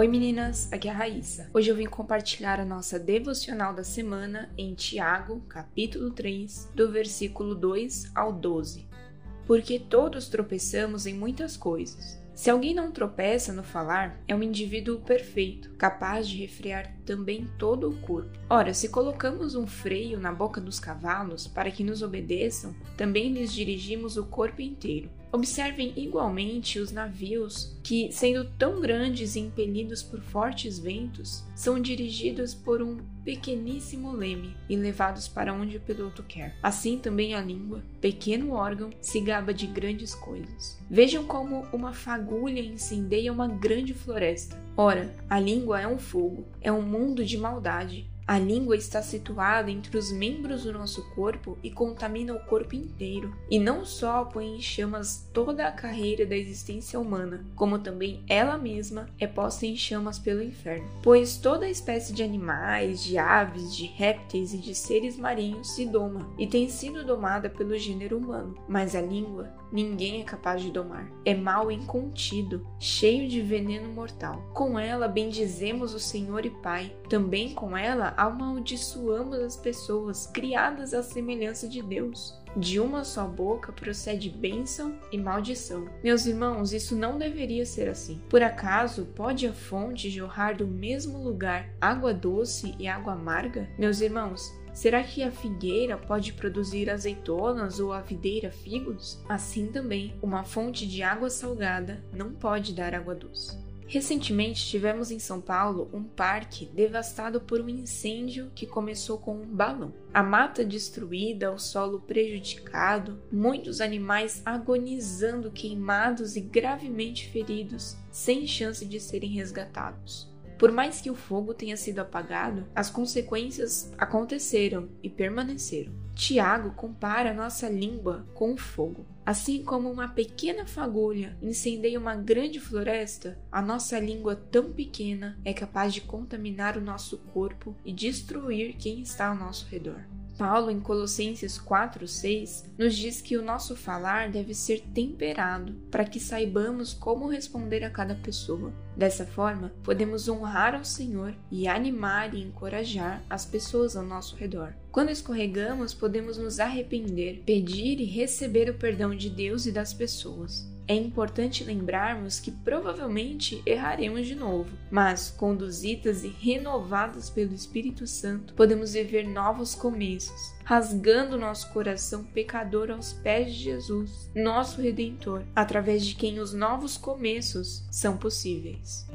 Oi meninas, aqui é a Raíssa. Hoje eu vim compartilhar a nossa devocional da semana em Tiago, capítulo 3, do versículo 2 ao 12. Porque todos tropeçamos em muitas coisas. Se alguém não tropeça no falar, é um indivíduo perfeito, capaz de refrear também todo o corpo. Ora, se colocamos um freio na boca dos cavalos para que nos obedeçam, também lhes dirigimos o corpo inteiro. Observem igualmente os navios que, sendo tão grandes e impelidos por fortes ventos, são dirigidos por um pequeníssimo leme e levados para onde o piloto quer. Assim também a língua, pequeno órgão, se gaba de grandes coisas. Vejam como uma fagulha incendeia uma grande floresta. Ora, a língua é um fogo, é um mundo de maldade. A língua está situada entre os membros do nosso corpo e contamina o corpo inteiro, e não só põe em chamas toda a carreira da existência humana, como também ela mesma é posta em chamas pelo inferno. Pois toda espécie de animais, de aves, de répteis e de seres marinhos se doma e tem sido domada pelo gênero humano, mas a língua ninguém é capaz de domar. É mal incontido, cheio de veneno mortal. Com ela bendizemos o Senhor e Pai, também com ela amaldiçoamos as pessoas criadas à semelhança de Deus. De uma só boca procede bênção e maldição. Meus irmãos, isso não deveria ser assim. Por acaso pode a fonte jorrar do mesmo lugar água doce e água amarga? Meus irmãos, Será que a figueira pode produzir azeitonas ou a videira figos? Assim também, uma fonte de água salgada não pode dar água doce. Recentemente tivemos em São Paulo um parque devastado por um incêndio que começou com um balão. A mata destruída, o solo prejudicado, muitos animais agonizando, queimados e gravemente feridos, sem chance de serem resgatados. Por mais que o fogo tenha sido apagado, as consequências aconteceram e permaneceram. Tiago compara nossa língua com o fogo. Assim como uma pequena fagulha incendeia uma grande floresta, a nossa língua tão pequena é capaz de contaminar o nosso corpo e destruir quem está ao nosso redor. Paulo, em Colossenses 4:6, nos diz que o nosso falar deve ser temperado para que saibamos como responder a cada pessoa. Dessa forma, podemos honrar ao Senhor e animar e encorajar as pessoas ao nosso redor. Quando escorregamos, podemos nos arrepender, pedir e receber o perdão de Deus e das pessoas. É importante lembrarmos que provavelmente erraremos de novo, mas conduzidas e renovadas pelo Espírito Santo, podemos viver novos começos, rasgando nosso coração pecador aos pés de Jesus, nosso Redentor, através de quem os novos começos são possíveis.